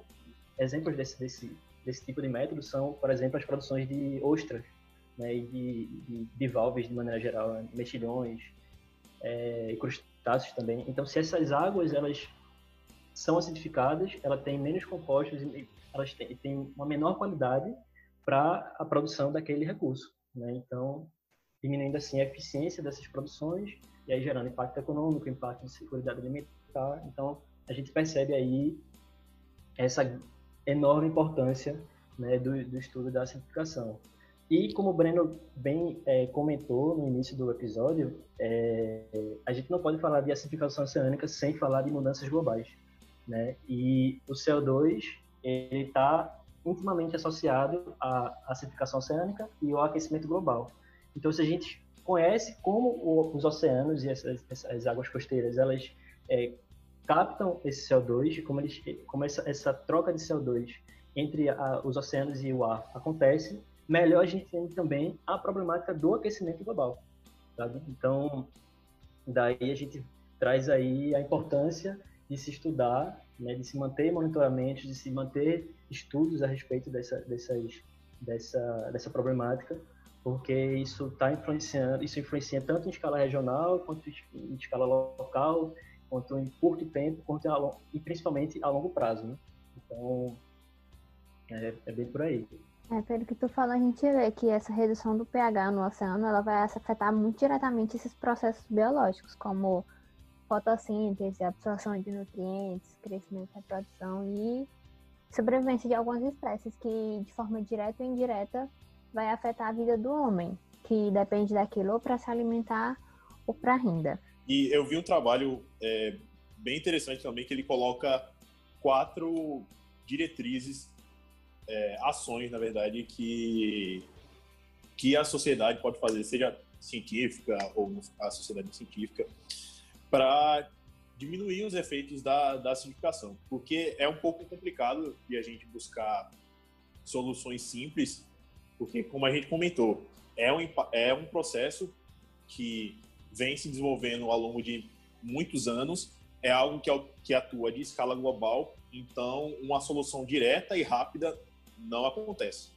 exemplos desse, desse, desse tipo de método são, por exemplo, as produções de ostras, né, e de, de bivalves de maneira geral, mexilhões é, e crustáceos também. Então, se essas águas elas são acidificadas, ela tem menos compostos e elas têm, têm uma menor qualidade para a produção daquele recurso. Né? Então, diminuindo assim a eficiência dessas produções e aí gerando impacto econômico, impacto de segurança alimentar. Então, a gente percebe aí essa enorme importância né, do, do estudo da acidificação. E como o Breno bem é, comentou no início do episódio, é, a gente não pode falar de acidificação oceânica sem falar de mudanças globais. Né? E o CO2 ele está intimamente associado à acidificação oceânica e ao aquecimento global. Então, se a gente conhece como o, os oceanos e essas, essas, águas costeiras elas é, captam esse CO2, como, eles, como essa, essa troca de CO2 entre a, os oceanos e o ar acontece, melhor a gente entende também a problemática do aquecimento global. Então, daí a gente traz aí a importância de se estudar, né, de se manter monitoramentos, de se manter estudos a respeito dessa, dessas, dessa, dessa problemática, porque isso está influenciando, isso influencia tanto em escala regional, quanto em escala local, quanto em curto tempo, quanto a, e principalmente a longo prazo, né? Então, é, é bem por aí. É, pelo que tu fala, a gente vê que essa redução do pH no oceano, ela vai afetar muito diretamente esses processos biológicos, como fotossíntese, absorção de nutrientes, crescimento e reprodução e sobrevivência de algumas espécies que, de forma direta ou indireta, vai afetar a vida do homem, que depende daquilo ou para se alimentar ou para renda. E eu vi um trabalho é, bem interessante também, que ele coloca quatro diretrizes é, ações, na verdade, que, que a sociedade pode fazer, seja científica ou a sociedade científica, para diminuir os efeitos da, da acidificação. Porque é um pouco complicado de a gente buscar soluções simples, porque, como a gente comentou, é um, é um processo que vem se desenvolvendo ao longo de muitos anos, é algo que, que atua de escala global, então uma solução direta e rápida não acontece.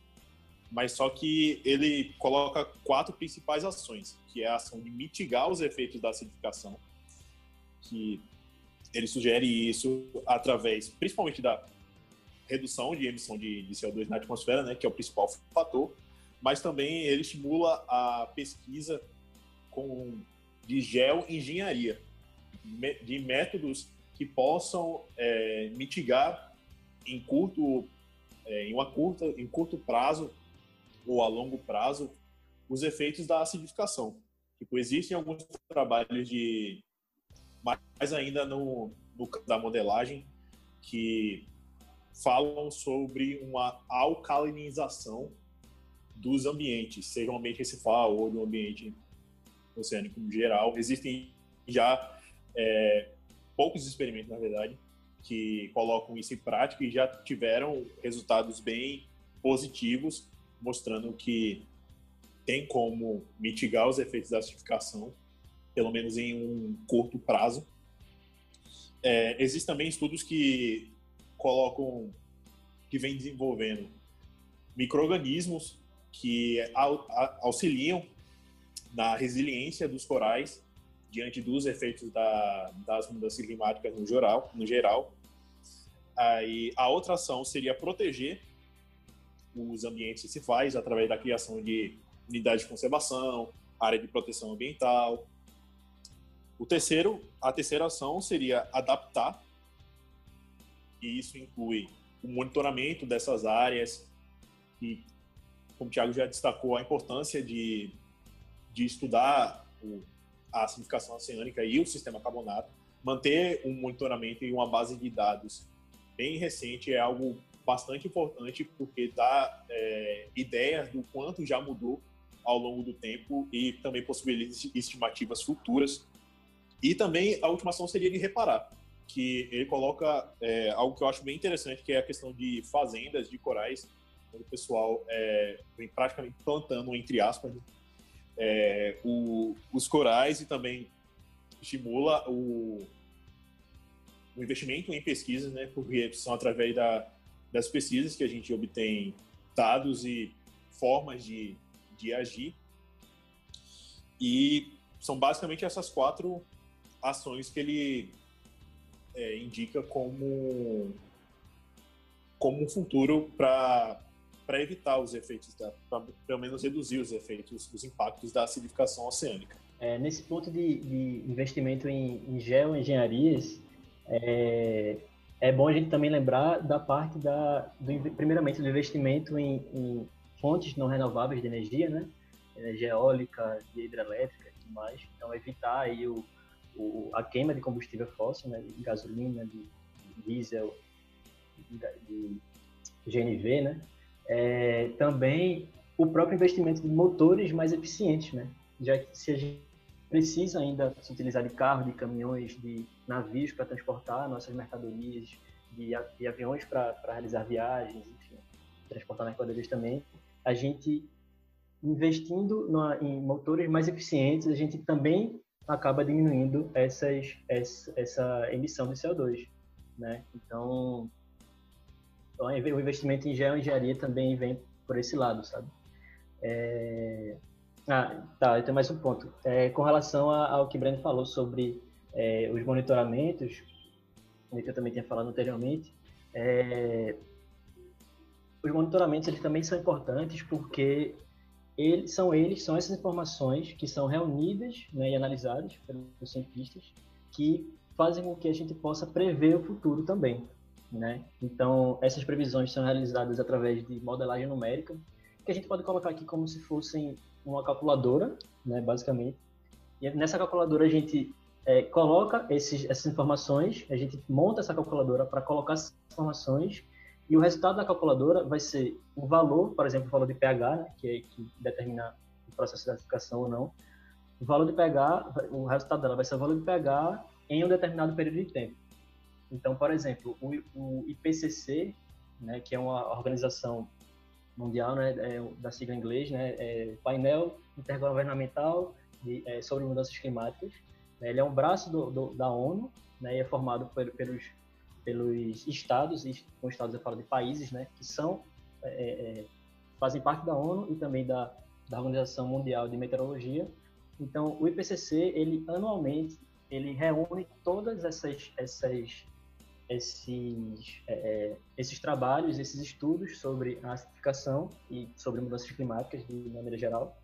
Mas só que ele coloca quatro principais ações, que é a ação de mitigar os efeitos da acidificação, que ele sugere isso através, principalmente da redução de emissão de, de CO2 na atmosfera, né, que é o principal fator, mas também ele estimula a pesquisa com, de geoengenharia, de métodos que possam é, mitigar em curto é, em, uma curta, em curto prazo ou a longo prazo os efeitos da acidificação. Tipo, existem alguns trabalhos de mais ainda no, no da modelagem que falam sobre uma alcalinização dos ambientes, seja um ambiente recifal ou do ambiente oceânico no geral. Existem já é, poucos experimentos, na verdade, que colocam isso em prática e já tiveram resultados bem positivos, mostrando que tem como mitigar os efeitos da acidificação, pelo menos em um curto prazo. É, existem também estudos que colocam, que vêm desenvolvendo micro-organismos que auxiliam na resiliência dos corais diante dos efeitos da, das mudanças climáticas no geral, no geral Aí, a outra ação seria proteger os ambientes faz através da criação de unidades de conservação, área de proteção ambiental. O terceiro, a terceira ação seria adaptar, e isso inclui o monitoramento dessas áreas. E, como o Thiago já destacou, a importância de, de estudar o, a acidificação oceânica e o sistema carbonato, manter um monitoramento e uma base de dados bem recente é algo bastante importante porque dá é, ideias do quanto já mudou ao longo do tempo e também possibilita estimativas futuras. E também a última ação seria de reparar, que ele coloca é, algo que eu acho bem interessante, que é a questão de fazendas de corais, onde o pessoal é, vem praticamente plantando, entre aspas, é, o, os corais e também estimula o, o investimento em pesquisas, né, porque são através da, das pesquisas que a gente obtém dados e formas de, de agir. E são basicamente essas quatro ações que ele é, indica como como um futuro para para evitar os efeitos para pelo menos reduzir os efeitos, os impactos da acidificação oceânica. É, nesse ponto de, de investimento em, em geoengenharias, é, é bom a gente também lembrar da parte da, do, primeiramente, do investimento em, em fontes não renováveis de energia, né? Energia eólica, hidrelétrica e tudo mais. Então, evitar aí o, o, a queima de combustível fóssil, né? De gasolina, de, diesel, de, de, GNV, né? É, também o próprio investimento de motores mais eficientes, né? Já que se a gente precisa ainda se utilizar de carros, de caminhões, de navios para transportar nossas mercadorias, de, de aviões para realizar viagens, enfim, transportar mercadorias também, a gente investindo no, em motores mais eficientes, a gente também acaba diminuindo essas, essa, emissão de CO2, né? Então, então, o investimento em geoengenharia também vem por esse lado, sabe? É... Ah, tá, tem mais um ponto. É, com relação ao que Breno falou sobre é, os monitoramentos, que eu também tinha falado anteriormente, é, os monitoramentos eles também são importantes porque são eles são essas informações que são reunidas né, e analisadas pelos cientistas que fazem com que a gente possa prever o futuro também, né? Então essas previsões são realizadas através de modelagem numérica que a gente pode colocar aqui como se fossem uma calculadora, né, basicamente. E nessa calculadora a gente é, coloca esses, essas informações, a gente monta essa calculadora para colocar essas informações e o resultado da calculadora vai ser o valor, por exemplo, o valor de pH, né, que, é, que determina o processo de acidificação ou não. O valor de pH, o resultado dela vai ser o valor de pH em um determinado período de tempo. Então, por exemplo, o, o IPCC, né, que é uma organização mundial, né, é, da sigla em inglês, né, é Painel Intergovernamental de, é, sobre Mudanças Climáticas, né? Ele é um braço do, do, da ONU, né? E é formado por, pelos, pelos estados, e com estados eu falo de países, né? Que são, é, é, é, fazem parte da ONU e também da, da Organização Mundial de Meteorologia. Então, o IPCC, ele anualmente, ele reúne todas essas, essas esses, é, é, esses trabalhos, esses estudos sobre a acidificação e sobre mudanças climáticas de maneira geral,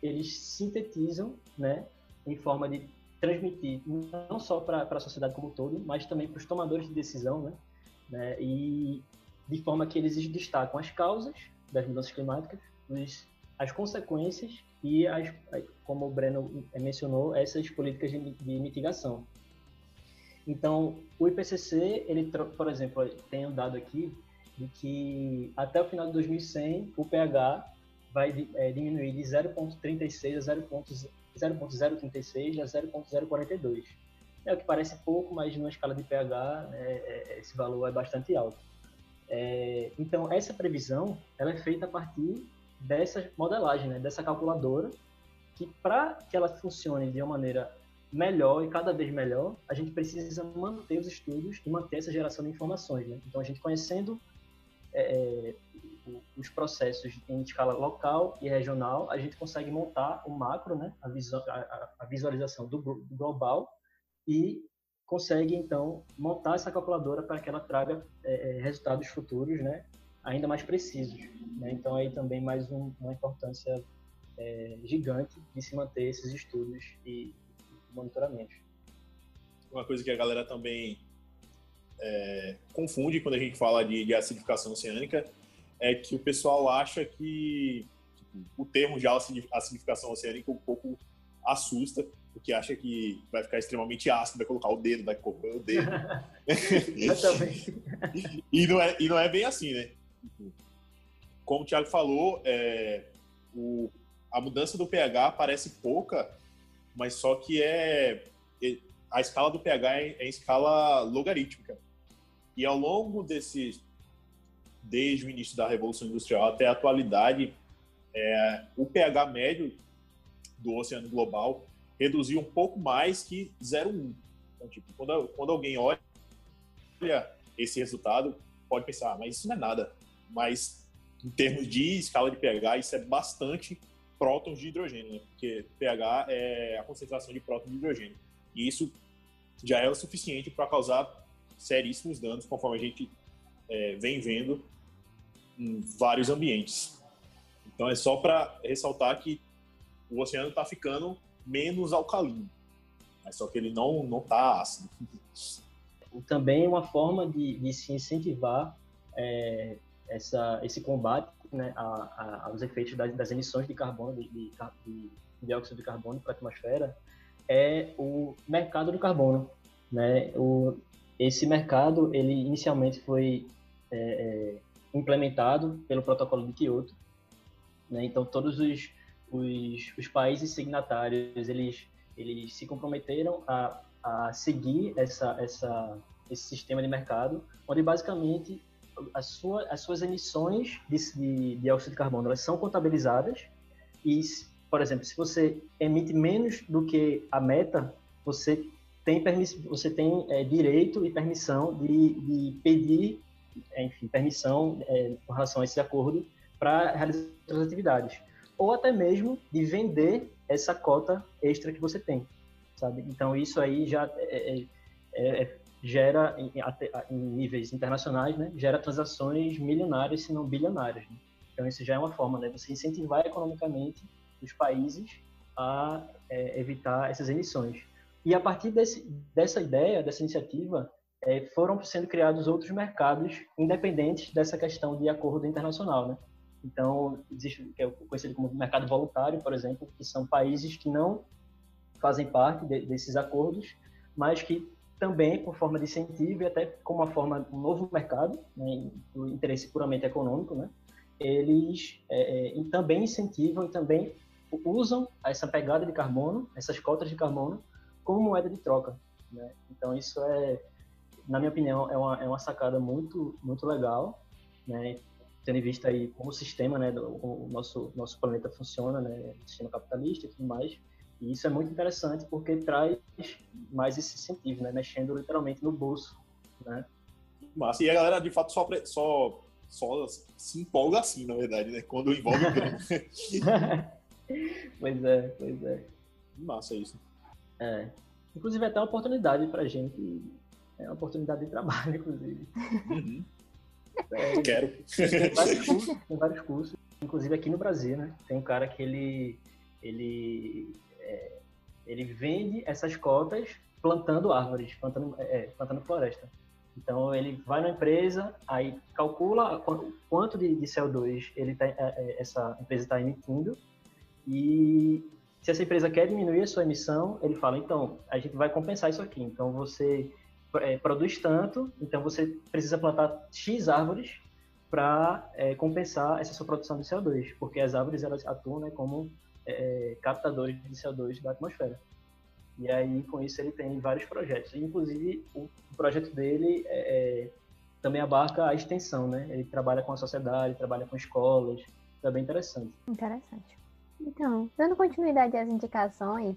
eles sintetizam né, em forma de transmitir não só para a sociedade como um todo, mas também para os tomadores de decisão, né? né? E de forma que eles destacam as causas das mudanças climáticas, os, as consequências e, as, como o Breno mencionou, essas políticas de, de mitigação. Então, o IPCC, ele, por exemplo, tem um dado aqui de que até o final de 2100 o pH vai é, diminuir de 0,36 a 0.036 a 0.042. É o que parece pouco, mas numa escala de pH né, é, esse valor é bastante alto. É, então, essa previsão ela é feita a partir dessa modelagem, né, dessa calculadora, que para que ela funcione de uma maneira melhor e cada vez melhor, a gente precisa manter os estudos e manter essa geração de informações. Né? Então, a gente conhecendo é, os processos em escala local e regional, a gente consegue montar o macro, né, a, a, a visualização do, do, global e consegue então montar essa calculadora para que ela traga é, é, resultados futuros, né, ainda mais precisos. Né? Então aí também mais um, uma importância é, gigante de se manter esses estudos e monitoramentos. Uma coisa que a galera também é, confunde quando a gente fala de, de acidificação oceânica é que o pessoal acha que tipo, o termo de acidificação oceânica um pouco assusta, porque acha que vai ficar extremamente ácido, vai colocar o dedo, vai correr o dedo. e, não é, e não é bem assim, né? Como o Thiago falou, é, o, a mudança do pH parece pouca, mas só que é, é a escala do pH é, é em escala logarítmica. E ao longo desses desde o início da revolução industrial até a atualidade, é, o pH médio do oceano global reduziu um pouco mais que 0,1. Então, tipo, quando, quando alguém olha esse resultado, pode pensar, ah, mas isso não é nada. Mas em termos de escala de pH, isso é bastante prótons de hidrogênio, né? porque pH é a concentração de prótons de hidrogênio. E isso já é o suficiente para causar seríssimos danos, conforme a gente é, vem vendo em vários ambientes. Então é só para ressaltar que o oceano está ficando menos alcalino, mas só que ele não não está ácido. Também uma forma de, de se incentivar é, essa, esse combate né, a, a, aos efeitos das, das, emissões de carbono, de, de, de dióxido de carbono para a atmosfera, é o mercado do carbono. Né? O, esse mercado, ele inicialmente foi é, é, implementado pelo protocolo de Kyoto. Né? Então, todos os, os, os, países signatários, eles, eles se comprometeram a, a seguir essa, essa, esse sistema de mercado, onde basicamente a sua, as suas emissões de, de, dióxido de carbono elas são contabilizadas e, por exemplo, se você emite menos do que a meta, você tem, você tem é, direito e permissão de, de pedir, enfim, permissão é, com relação a esse acordo para realizar outras atividades. Ou até mesmo de vender essa cota extra que você tem, sabe? Então, isso aí já é, é, é, é gera, em, em, níveis internacionais, né, gera transações milionárias, se não bilionárias. Né? Então, isso já é uma forma, né, você incentivar economicamente os países a é, evitar essas emissões. E a partir desse, dessa ideia, dessa iniciativa, é, foram sendo criados outros mercados independentes dessa questão de acordo internacional, né? Então, existe o que é conhecido como mercado voluntário, por exemplo, que são países que não fazem parte de, desses acordos, mas que também por forma de incentivo e até como uma forma de um novo mercado, né, do interesse puramente econômico, né, eles é, é, também incentivam e também usam essa pegada de carbono, essas cotas de carbono, como moeda de troca. Né? Então isso é, na minha opinião, é uma, é uma sacada muito muito legal, né? tendo em vista aí como o sistema, né, do, o nosso nosso planeta funciona, né, sistema capitalista e tudo mais. E isso é muito interessante porque traz mais esse incentivo, né? Mexendo literalmente no bolso, né? Massa. E a galera, de fato, só, só, só se empolga assim, na verdade, né? Quando envolve grana. pois é, pois é. Massa isso. É. Inclusive, é até uma oportunidade pra gente. É uma oportunidade de trabalho, inclusive. Uhum. É, Quero. Tem vários, cursos, tem vários cursos, inclusive aqui no Brasil, né? Tem um cara que ele, ele é, ele vende essas cotas plantando árvores, plantando, é, é, plantando floresta. Então ele vai na empresa, aí calcula quanto de, de CO2 ele tá, é, essa empresa está emitindo e se essa empresa quer diminuir a sua emissão, ele fala então a gente vai compensar isso aqui. Então você é, produz tanto, então você precisa plantar x árvores para é, compensar essa sua produção de CO2, porque as árvores elas atuam né, como é, captadores de CO2 da atmosfera. E aí, com isso, ele tem vários projetos. Inclusive, o projeto dele é, é, também abarca a extensão, né? Ele trabalha com a sociedade, trabalha com escolas. É bem interessante. Interessante. Então, dando continuidade às indicações,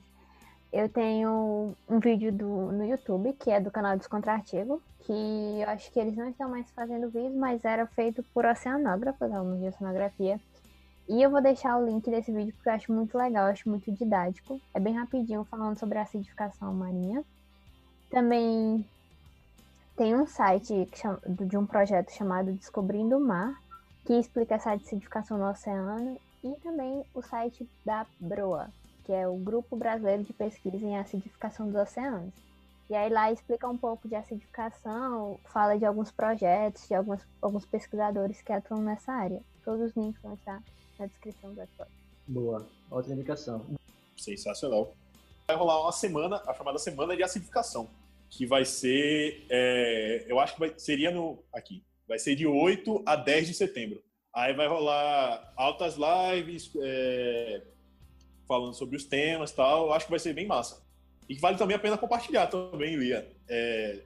eu tenho um vídeo do, no YouTube, que é do canal Descontrartigo, que eu acho que eles não estão mais fazendo vídeo, mas era feito por oceanógrafos, alunos de oceanografia, e eu vou deixar o link desse vídeo porque eu acho muito legal, acho muito didático. É bem rapidinho falando sobre a acidificação marinha. Também tem um site de um projeto chamado Descobrindo o Mar, que explica essa acidificação no oceano, e também o site da BROA, que é o Grupo Brasileiro de Pesquisa em Acidificação dos Oceanos. E aí lá explica um pouco de acidificação, fala de alguns projetos, de alguns, alguns pesquisadores que atuam nessa área. Todos os links vão estar na descrição do episódio. Boa, outra indicação. Sensacional. Vai rolar uma semana, a chamada Semana de Acidificação, que vai ser, é, eu acho que vai, seria no, aqui, vai ser de 8 a 10 de setembro. Aí vai rolar altas lives, é, falando sobre os temas e tal. Acho que vai ser bem massa. E vale também a pena compartilhar também, Lia, é,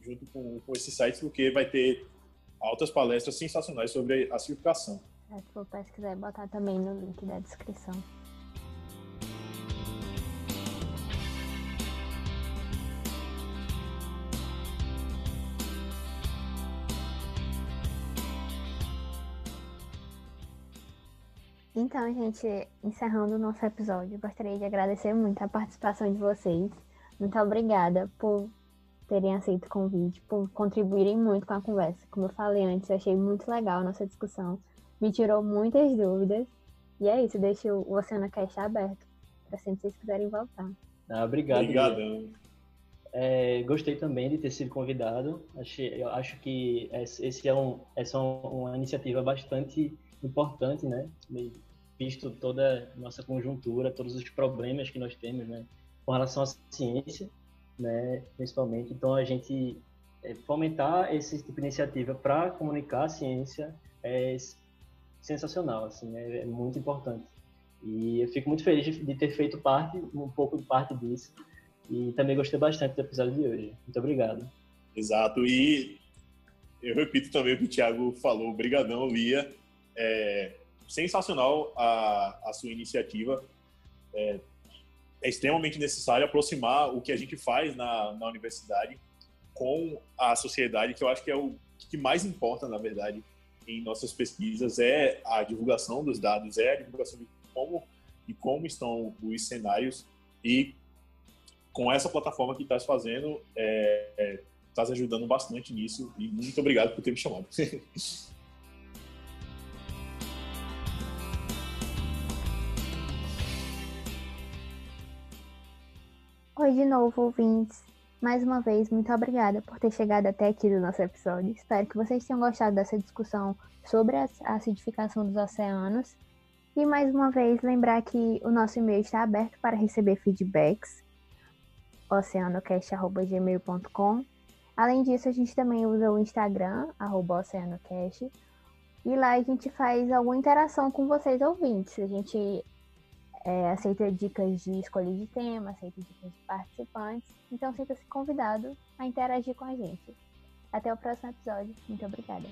junto com, com esse site, porque vai ter altas palestras sensacionais sobre a acidificação. É, se for pesquisar e botar também no link da descrição. Então, gente, encerrando o nosso episódio, gostaria de agradecer muito a participação de vocês. Muito obrigada por terem aceito o convite, por contribuírem muito com a conversa. Como eu falei antes, eu achei muito legal a nossa discussão, me tirou muitas dúvidas. E é isso, deixo o Oceano Cast aberto para sempre vocês quiserem voltar. Ah, obrigado. Obrigadão. É, gostei também de ter sido convidado. Achei, eu acho que esse é um, essa é uma iniciativa bastante importante, né? Visto toda a nossa conjuntura, todos os problemas que nós temos, né? Com relação à ciência, né? Principalmente. Então, a gente é, fomentar esse tipo de iniciativa para comunicar a ciência é sensacional, assim, é, é, muito importante. E eu fico muito feliz de, de ter feito parte, um pouco de parte disso. E também gostei bastante do episódio de hoje. Muito obrigado. Exato. E eu repito também o que o Thiago falou. Obrigadão, Lia. É sensacional a, a sua iniciativa. É, é, extremamente necessário aproximar o que a gente faz na, na universidade com a sociedade, que eu acho que é o que mais importa, na verdade, em nossas pesquisas, é a divulgação dos dados, é a divulgação de como e como estão os cenários e com essa plataforma que está fazendo, é, é, tá ajudando bastante nisso e muito obrigado por ter me chamado. Oi de novo, ouvintes. Mais uma vez, muito obrigada por ter chegado até aqui do nosso episódio. Espero que vocês tenham gostado dessa discussão sobre a acidificação dos oceanos. E mais uma vez, lembrar que o nosso e-mail está aberto para receber feedbacks oceanocast.gmail.com. Além disso, a gente também usa o Instagram, oceanocast. E lá a gente faz alguma interação com vocês ouvintes. A gente é, aceita dicas de escolha de tema, aceita dicas de participantes. Então sinta-se convidado a interagir com a gente. Até o próximo episódio. Muito obrigada.